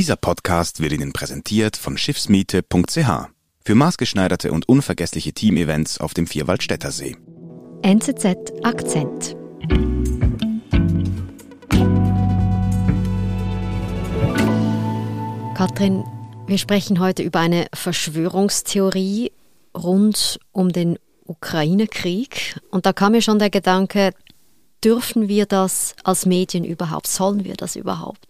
Dieser Podcast wird Ihnen präsentiert von Schiffsmiete.ch für maßgeschneiderte und unvergessliche Teamevents auf dem Vierwaldstätter See. NZZ Akzent. Katrin, wir sprechen heute über eine Verschwörungstheorie rund um den Ukraine-Krieg. Und da kam mir schon der Gedanke, dürfen wir das als Medien überhaupt? Sollen wir das überhaupt?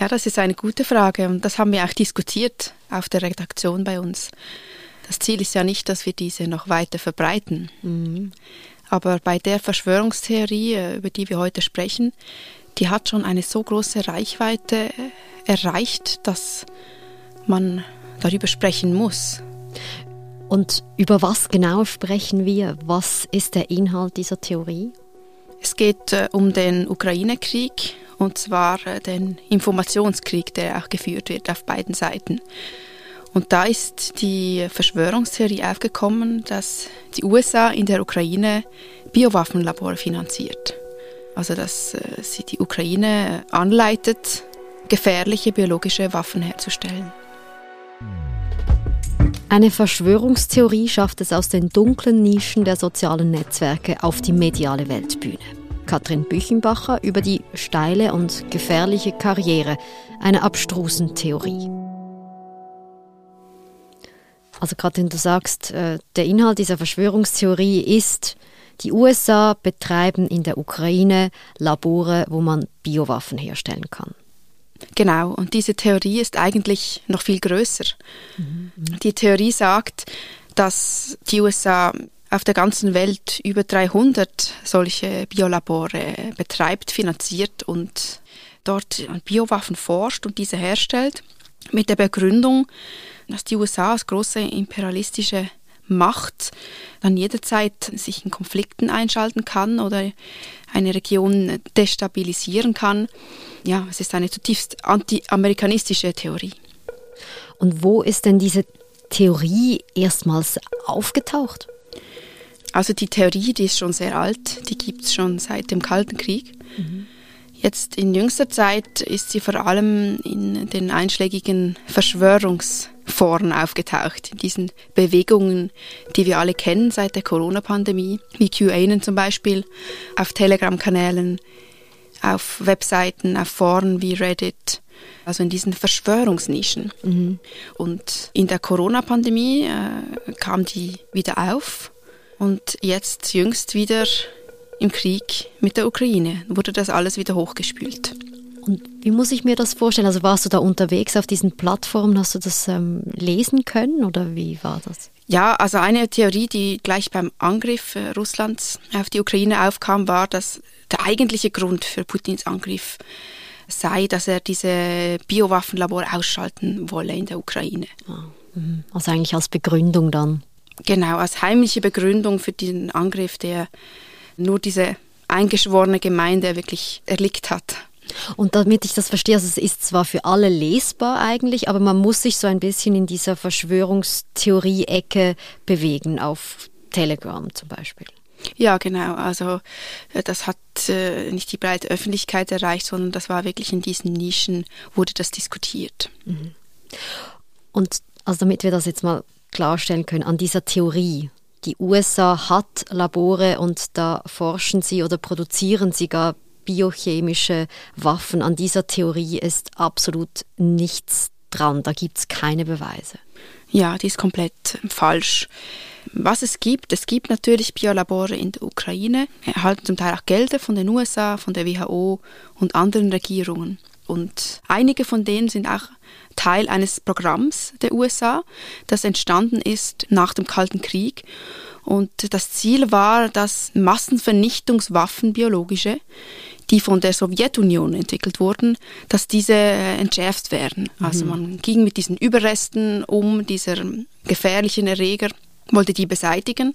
Ja, das ist eine gute Frage und das haben wir auch diskutiert auf der Redaktion bei uns. Das Ziel ist ja nicht, dass wir diese noch weiter verbreiten. Mhm. Aber bei der Verschwörungstheorie, äh, über die wir heute sprechen, die hat schon eine so große Reichweite äh, erreicht, dass man darüber sprechen muss. Und über was genau sprechen wir? Was ist der Inhalt dieser Theorie? Es geht äh, um den Ukraine-Krieg und zwar äh, den Informationskrieg, der auch geführt wird auf beiden Seiten. Und da ist die Verschwörungstheorie aufgekommen, dass die USA in der Ukraine Biowaffenlabore finanziert. Also dass äh, sie die Ukraine anleitet, gefährliche biologische Waffen herzustellen. Eine Verschwörungstheorie schafft es aus den dunklen Nischen der sozialen Netzwerke auf die mediale Weltbühne. Katrin Büchenbacher über die steile und gefährliche Karriere einer abstrusen Theorie. Also Katrin, du sagst, äh, der Inhalt dieser Verschwörungstheorie ist, die USA betreiben in der Ukraine Labore, wo man Biowaffen herstellen kann. Genau, und diese Theorie ist eigentlich noch viel größer. Mhm. Die Theorie sagt, dass die USA auf der ganzen Welt über 300 solche Biolabore betreibt, finanziert und dort an Biowaffen forscht und diese herstellt, mit der Begründung, dass die USA als große imperialistische Macht dann jederzeit sich in Konflikten einschalten kann oder eine Region destabilisieren kann. Ja, es ist eine zutiefst anti-amerikanistische Theorie. Und wo ist denn diese Theorie erstmals aufgetaucht? Also die Theorie, die ist schon sehr alt, die gibt es schon seit dem Kalten Krieg. Mhm. Jetzt in jüngster Zeit ist sie vor allem in den einschlägigen Verschwörungsforen aufgetaucht, in diesen Bewegungen, die wir alle kennen seit der Corona-Pandemie, wie QAnon zum Beispiel, auf Telegram-Kanälen, auf Webseiten, auf Foren wie Reddit, also in diesen Verschwörungsnischen. Mhm. Und in der Corona-Pandemie äh, kam die wieder auf und jetzt jüngst wieder im Krieg mit der Ukraine wurde das alles wieder hochgespült. Und wie muss ich mir das vorstellen? Also warst du da unterwegs auf diesen Plattformen? Hast du das ähm, lesen können oder wie war das? Ja, also eine Theorie, die gleich beim Angriff äh, Russlands auf die Ukraine aufkam, war, dass der eigentliche Grund für Putins Angriff sei, dass er diese Biowaffenlabore ausschalten wolle in der Ukraine. Ah, mhm. Also eigentlich als Begründung dann. Genau, als heimliche Begründung für diesen Angriff, der nur diese eingeschworene Gemeinde wirklich erlickt hat. Und damit ich das verstehe, also es ist zwar für alle lesbar eigentlich, aber man muss sich so ein bisschen in dieser Verschwörungstheorie-Ecke bewegen, auf Telegram zum Beispiel. Ja, genau. Also äh, das hat äh, nicht die breite Öffentlichkeit erreicht, sondern das war wirklich in diesen Nischen, wurde das diskutiert. Mhm. Und also damit wir das jetzt mal klarstellen können, an dieser Theorie. Die USA hat Labore und da forschen sie oder produzieren sie gar biochemische Waffen. An dieser Theorie ist absolut nichts dran. Da gibt es keine Beweise. Ja, die ist komplett falsch. Was es gibt, es gibt natürlich Biolabore in der Ukraine, erhalten zum Teil auch Gelder von den USA, von der WHO und anderen Regierungen. Und einige von denen sind auch Teil eines Programms der USA, das entstanden ist nach dem Kalten Krieg. Und das Ziel war, dass Massenvernichtungswaffen, biologische, die von der Sowjetunion entwickelt wurden, dass diese entschärft werden. Mhm. Also man ging mit diesen Überresten um, dieser gefährlichen Erreger, wollte die beseitigen.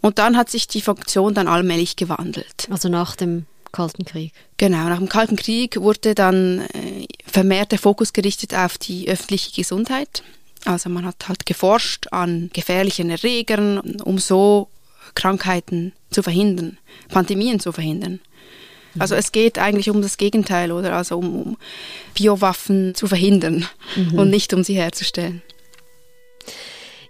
Und dann hat sich die Funktion dann allmählich gewandelt. Also nach dem Kalten Krieg. Genau, nach dem Kalten Krieg wurde dann äh, vermehrt der Fokus gerichtet auf die öffentliche Gesundheit. Also man hat halt geforscht an gefährlichen Erregern, um so Krankheiten zu verhindern, Pandemien zu verhindern. Also es geht eigentlich um das Gegenteil, oder? Also um, um Biowaffen zu verhindern mhm. und nicht um sie herzustellen.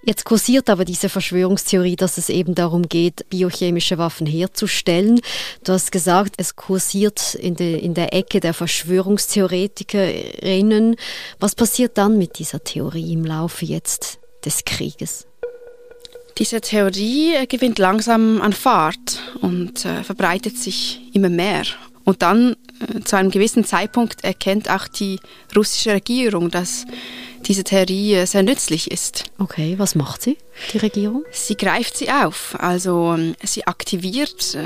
Jetzt kursiert aber diese Verschwörungstheorie, dass es eben darum geht, biochemische Waffen herzustellen. Du hast gesagt, es kursiert in, de, in der Ecke der Verschwörungstheoretikerinnen. Was passiert dann mit dieser Theorie im Laufe jetzt des Krieges? Diese Theorie gewinnt langsam an Fahrt und äh, verbreitet sich immer mehr. Und dann äh, zu einem gewissen Zeitpunkt erkennt auch die russische Regierung, dass diese Theorie äh, sehr nützlich ist. Okay, was macht sie, die Regierung? Sie greift sie auf, also ähm, sie aktiviert äh,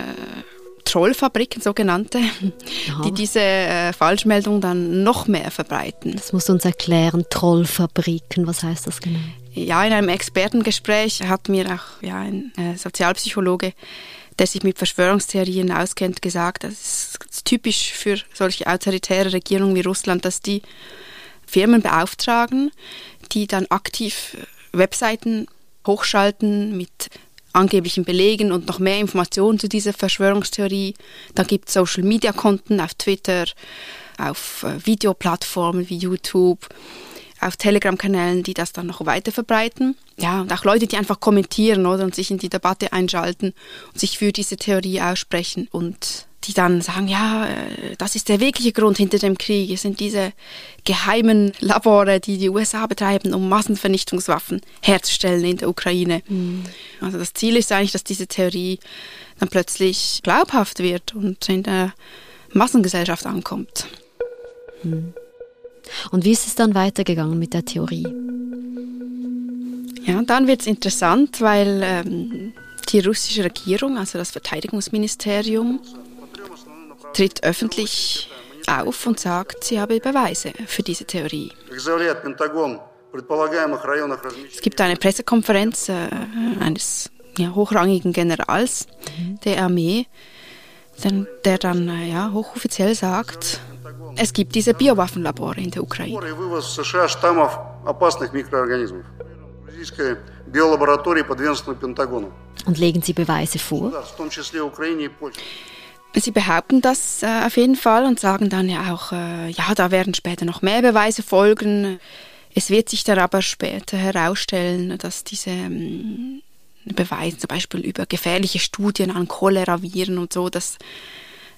Trollfabriken, sogenannte, Aha. die diese äh, Falschmeldung dann noch mehr verbreiten. Das musst du uns erklären, Trollfabriken, was heißt das genau? Ja, in einem Expertengespräch hat mir auch ja, ein äh, Sozialpsychologe, der sich mit Verschwörungstheorien auskennt, gesagt, das ist typisch für solche autoritäre Regierungen wie Russland, dass die Firmen beauftragen, die dann aktiv äh, Webseiten hochschalten mit angeblichen Belegen und noch mehr Informationen zu dieser Verschwörungstheorie. Da gibt es Social-Media-Konten auf Twitter, auf äh, Videoplattformen wie YouTube, auf Telegram-Kanälen, die das dann noch weiter verbreiten. Ja, und auch Leute, die einfach kommentieren oder und sich in die Debatte einschalten und sich für diese Theorie aussprechen und die dann sagen, ja, äh, das ist der wirkliche Grund hinter dem Krieg. Es sind diese geheimen Labore, die die USA betreiben, um Massenvernichtungswaffen herzustellen in der Ukraine. Mhm. Also das Ziel ist eigentlich, dass diese Theorie dann plötzlich glaubhaft wird und in der Massengesellschaft ankommt. Mhm. Und wie ist es dann weitergegangen mit der Theorie? Ja, dann wird es interessant, weil ähm, die russische Regierung, also das Verteidigungsministerium, tritt öffentlich auf und sagt, sie habe Beweise für diese Theorie. Es gibt eine Pressekonferenz äh, eines ja, hochrangigen Generals der Armee, der, der dann äh, ja, hochoffiziell sagt, es gibt diese Biowaffenlabore in der Ukraine. Und legen Sie Beweise vor? Sie behaupten das äh, auf jeden Fall und sagen dann ja auch, äh, ja, da werden später noch mehr Beweise folgen. Es wird sich dann aber später herausstellen, dass diese ähm, Beweise zum Beispiel über gefährliche Studien an Cholera-Viren und so, dass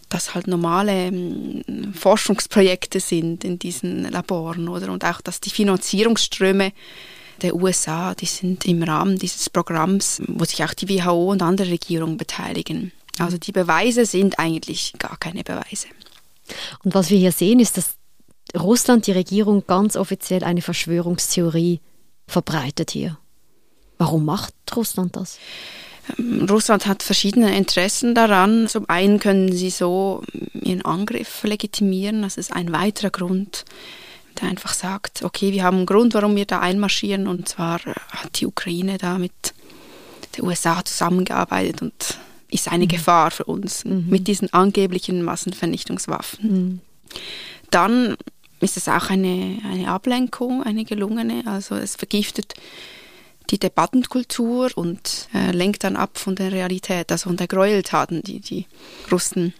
das halt normale ähm, Forschungsprojekte sind in diesen Laboren, oder? Und auch, dass die Finanzierungsströme der USA, die sind im Rahmen dieses Programms, wo sich auch die WHO und andere Regierungen beteiligen. Also die Beweise sind eigentlich gar keine Beweise. Und was wir hier sehen, ist, dass Russland, die Regierung, ganz offiziell eine Verschwörungstheorie verbreitet hier. Warum macht Russland das? Ähm, Russland hat verschiedene Interessen daran. Zum einen können sie so ihren Angriff legitimieren. Das ist ein weiterer Grund, der einfach sagt, okay, wir haben einen Grund, warum wir da einmarschieren. Und zwar hat die Ukraine da mit den USA zusammengearbeitet und ist eine mhm. Gefahr für uns mhm. mit diesen angeblichen Massenvernichtungswaffen. Mhm. Dann ist es auch eine, eine Ablenkung, eine gelungene. Also es vergiftet die Debattenkultur und äh, lenkt dann ab von der Realität, also von der Gräueltaten, die die Russen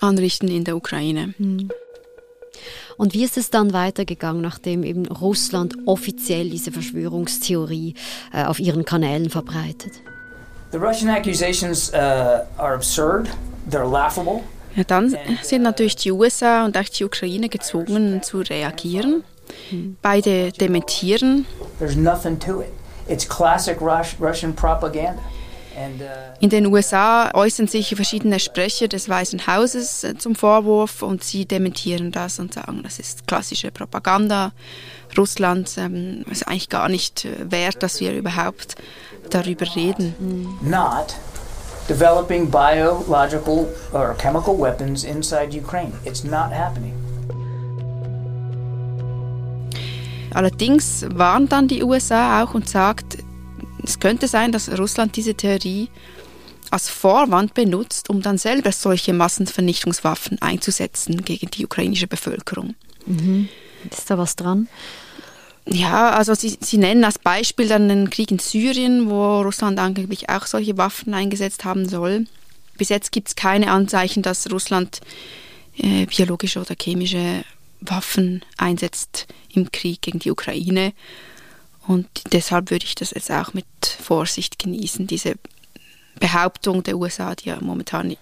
anrichten in der Ukraine. Mhm. Und wie ist es dann weitergegangen, nachdem eben Russland offiziell diese Verschwörungstheorie äh, auf ihren Kanälen verbreitet? The Russian accusations uh, are absurd, they're laughable. Ja, dann sind natürlich die USA und auch die Ukraine gezwungen zu reagieren. Beide dementieren. There's nothing to it. It's classic Russian propaganda. Uh, In den USA äußern sich verschiedene Sprecher des Weißen Hauses äh, zum Vorwurf und sie dementieren das und sagen, das ist klassische Propaganda. Russland ähm, ist eigentlich gar nicht äh, wert, dass wir überhaupt darüber reden. Not developing biological or chemical weapons inside Ukraine. It's not happening. Allerdings warnt dann die USA auch und sagt, es könnte sein, dass Russland diese Theorie als Vorwand benutzt, um dann selber solche Massenvernichtungswaffen einzusetzen gegen die ukrainische Bevölkerung. Mhm. Ist da was dran? Ja, also sie, sie nennen als Beispiel dann den Krieg in Syrien, wo Russland angeblich auch solche Waffen eingesetzt haben soll. Bis jetzt gibt es keine Anzeichen, dass Russland äh, biologische oder chemische Waffen einsetzt im Krieg gegen die Ukraine. Und deshalb würde ich das jetzt auch mit Vorsicht genießen, diese Behauptung der USA, die ja momentan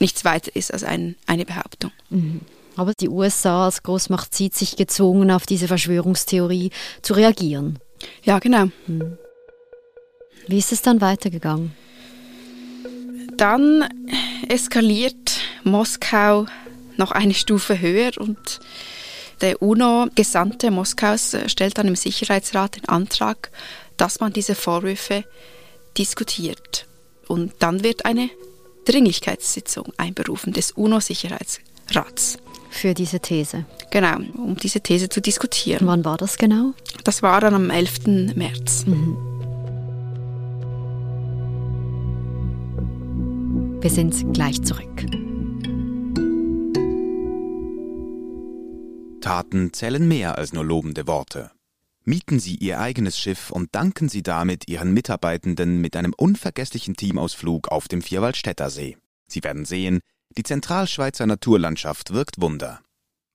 nichts weiter ist als ein, eine Behauptung. Mhm. Aber die USA als Großmacht sieht sich gezwungen, auf diese Verschwörungstheorie zu reagieren. Ja, genau. Mhm. Wie ist es dann weitergegangen? Dann eskaliert Moskau noch eine Stufe höher und der UNO-Gesandte Moskaus stellt dann im Sicherheitsrat den Antrag, dass man diese Vorwürfe diskutiert. Und dann wird eine Dringlichkeitssitzung einberufen des UNO-Sicherheitsrats. Für diese These. Genau, um diese These zu diskutieren. Wann war das genau? Das war dann am 11. März. Mhm. Wir sind gleich zurück. Taten zählen mehr als nur lobende Worte. Mieten Sie Ihr eigenes Schiff und danken Sie damit Ihren Mitarbeitenden mit einem unvergesslichen Teamausflug auf dem Vierwaldstätter See. Sie werden sehen, die Zentralschweizer Naturlandschaft wirkt Wunder.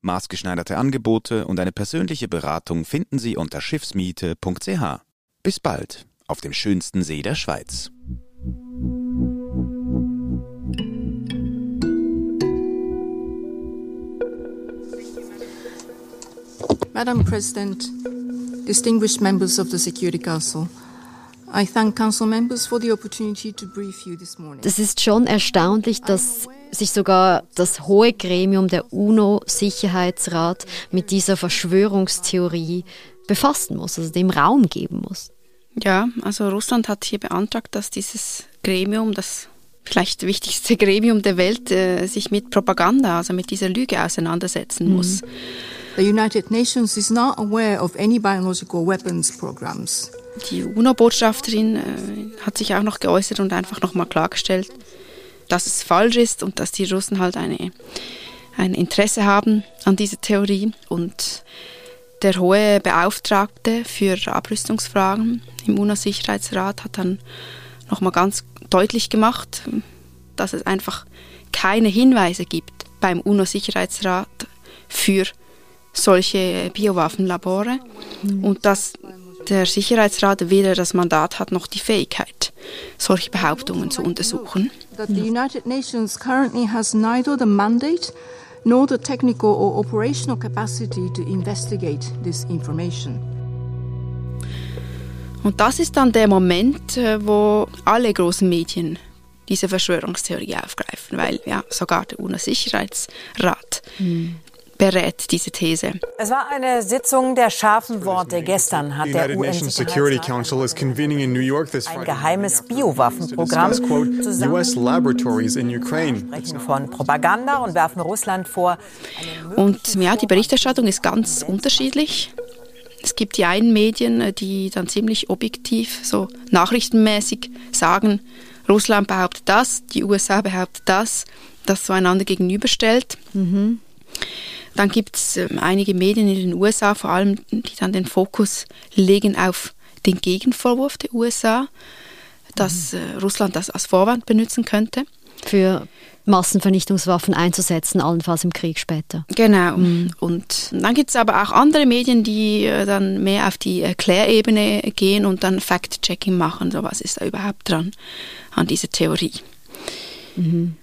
Maßgeschneiderte Angebote und eine persönliche Beratung finden Sie unter schiffsmiete.ch. Bis bald auf dem schönsten See der Schweiz. Madam President, distinguished members of the Security Council, I thank Council members for the opportunity to brief you this morning. Das ist schon erstaunlich, dass sich sogar das hohe Gremium der UNO-Sicherheitsrat mit dieser Verschwörungstheorie befassen muss, also dem Raum geben muss. Ja, also Russland hat hier beantragt, dass dieses Gremium, das vielleicht wichtigste Gremium der Welt, äh, sich mit Propaganda, also mit dieser Lüge auseinandersetzen mhm. muss. The United Nations is not aware of any biological weapons programs. Die UNO-Botschafterin äh, hat sich auch noch geäußert und einfach nochmal klargestellt, dass es falsch ist und dass die Russen halt eine, ein Interesse haben an dieser Theorie. Und der hohe Beauftragte für Abrüstungsfragen im UNO-Sicherheitsrat hat dann nochmal ganz deutlich gemacht, dass es einfach keine Hinweise gibt beim UNO-Sicherheitsrat für solche Biowaffenlabore mhm. und dass der Sicherheitsrat weder das Mandat hat noch die Fähigkeit, solche Behauptungen zu untersuchen. That the United Nations currently has neither the mandate nor the technical or operational capacity to investigate this information. Und das ist dann der Moment, äh, wo alle großen Medien diese Verschwörungstheorie aufgreifen, weil ja sogar der UNO-Sicherheitsrat mhm berät diese These. Es war eine Sitzung der scharfen Worte. Gestern hat der UN-Sicherheitsrat ein geheimes Biowaffenprogramm zusammen von Propaganda und werfen Russland vor. Und ja, die Berichterstattung ist ganz unterschiedlich. Es gibt die einen Medien, die dann ziemlich objektiv, so nachrichtenmäßig sagen, Russland behauptet das, die USA behauptet das, das so einander gegenüberstellt. Mhm. Dann gibt es ähm, einige Medien in den USA, vor allem, die dann den Fokus legen auf den Gegenvorwurf der USA, dass mhm. äh, Russland das als Vorwand benutzen könnte. Für Massenvernichtungswaffen einzusetzen, allenfalls im Krieg später. Genau. Mhm. Und dann gibt es aber auch andere Medien, die äh, dann mehr auf die Erklärebene gehen und dann Fact-Checking machen. So was ist da überhaupt dran an dieser Theorie. Mhm.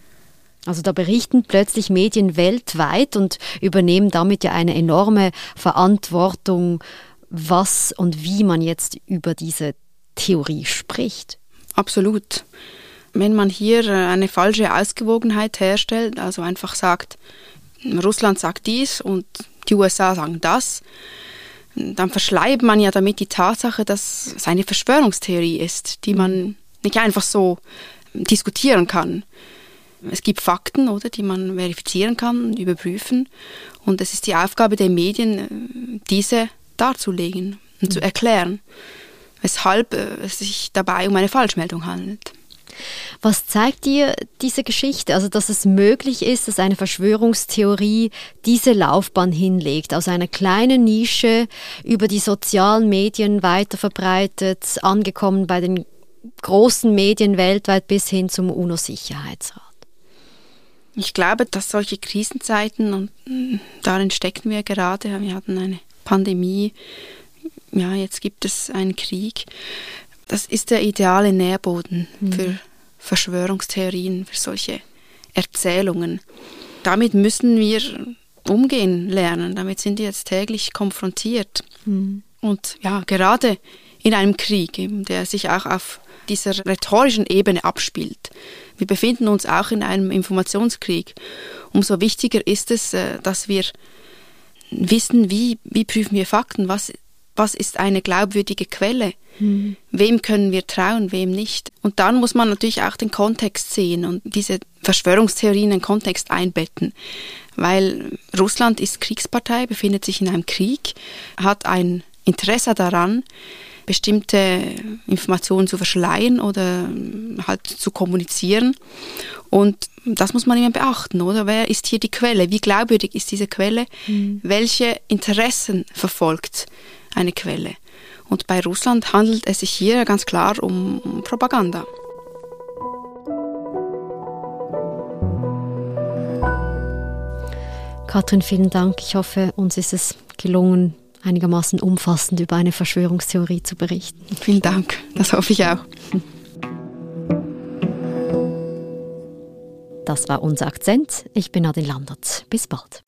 Also da berichten plötzlich Medien weltweit und übernehmen damit ja eine enorme Verantwortung, was und wie man jetzt über diese Theorie spricht. Absolut. Wenn man hier äh, eine falsche Ausgewogenheit herstellt, also einfach sagt, Russland sagt dies und die USA sagen das, dann verschleibt man ja damit die Tatsache, dass es eine Verschwörungstheorie ist, die man nicht einfach so diskutieren kann. Es gibt Fakten, oder, die man verifizieren kann, überprüfen. Und es ist die Aufgabe der Medien, diese darzulegen und mhm. zu erklären, weshalb äh, es sich dabei um eine Falschmeldung handelt. Was zeigt dir diese Geschichte? Also, dass es möglich ist, dass eine Verschwörungstheorie diese Laufbahn hinlegt, aus einer kleinen Nische über die sozialen Medien weiter verbreitet, angekommen bei den großen Medien weltweit bis hin zum UNO-Sicherheitsrat. Ich glaube, dass solche Krisenzeiten, und mm, darin stecken wir gerade, wir hatten eine Pandemie, ja, jetzt gibt es einen Krieg, das ist der ideale Nährboden mhm. für Verschwörungstheorien, für solche Erzählungen. Damit müssen wir umgehen lernen, damit sind wir jetzt täglich konfrontiert. Mhm. Und ja, gerade in einem Krieg, der sich auch auf dieser rhetorischen Ebene abspielt. Wir befinden uns auch in einem Informationskrieg. Umso wichtiger ist es, äh, dass wir wissen, wie, wie prüfen wir Fakten, was, was ist eine glaubwürdige Quelle, mhm. wem können wir trauen, wem nicht. Und dann muss man natürlich auch den Kontext sehen und diese Verschwörungstheorien in den Kontext einbetten, weil Russland ist Kriegspartei, befindet sich in einem Krieg, hat ein Interesse daran, bestimmte Informationen zu verschleiern oder halt zu kommunizieren. Und das muss man immer beachten, oder? Wer ist hier die Quelle? Wie glaubwürdig ist diese Quelle? Mhm. Welche Interessen verfolgt eine Quelle? Und bei Russland handelt es sich hier ganz klar um, um Propaganda. Katrin, vielen Dank. Ich hoffe, uns ist es gelungen, einigermaßen umfassend über eine Verschwörungstheorie zu berichten. Vielen Dank, das hoffe ich auch. Das war unser Akzent. Ich bin Nadine Landert. Bis bald.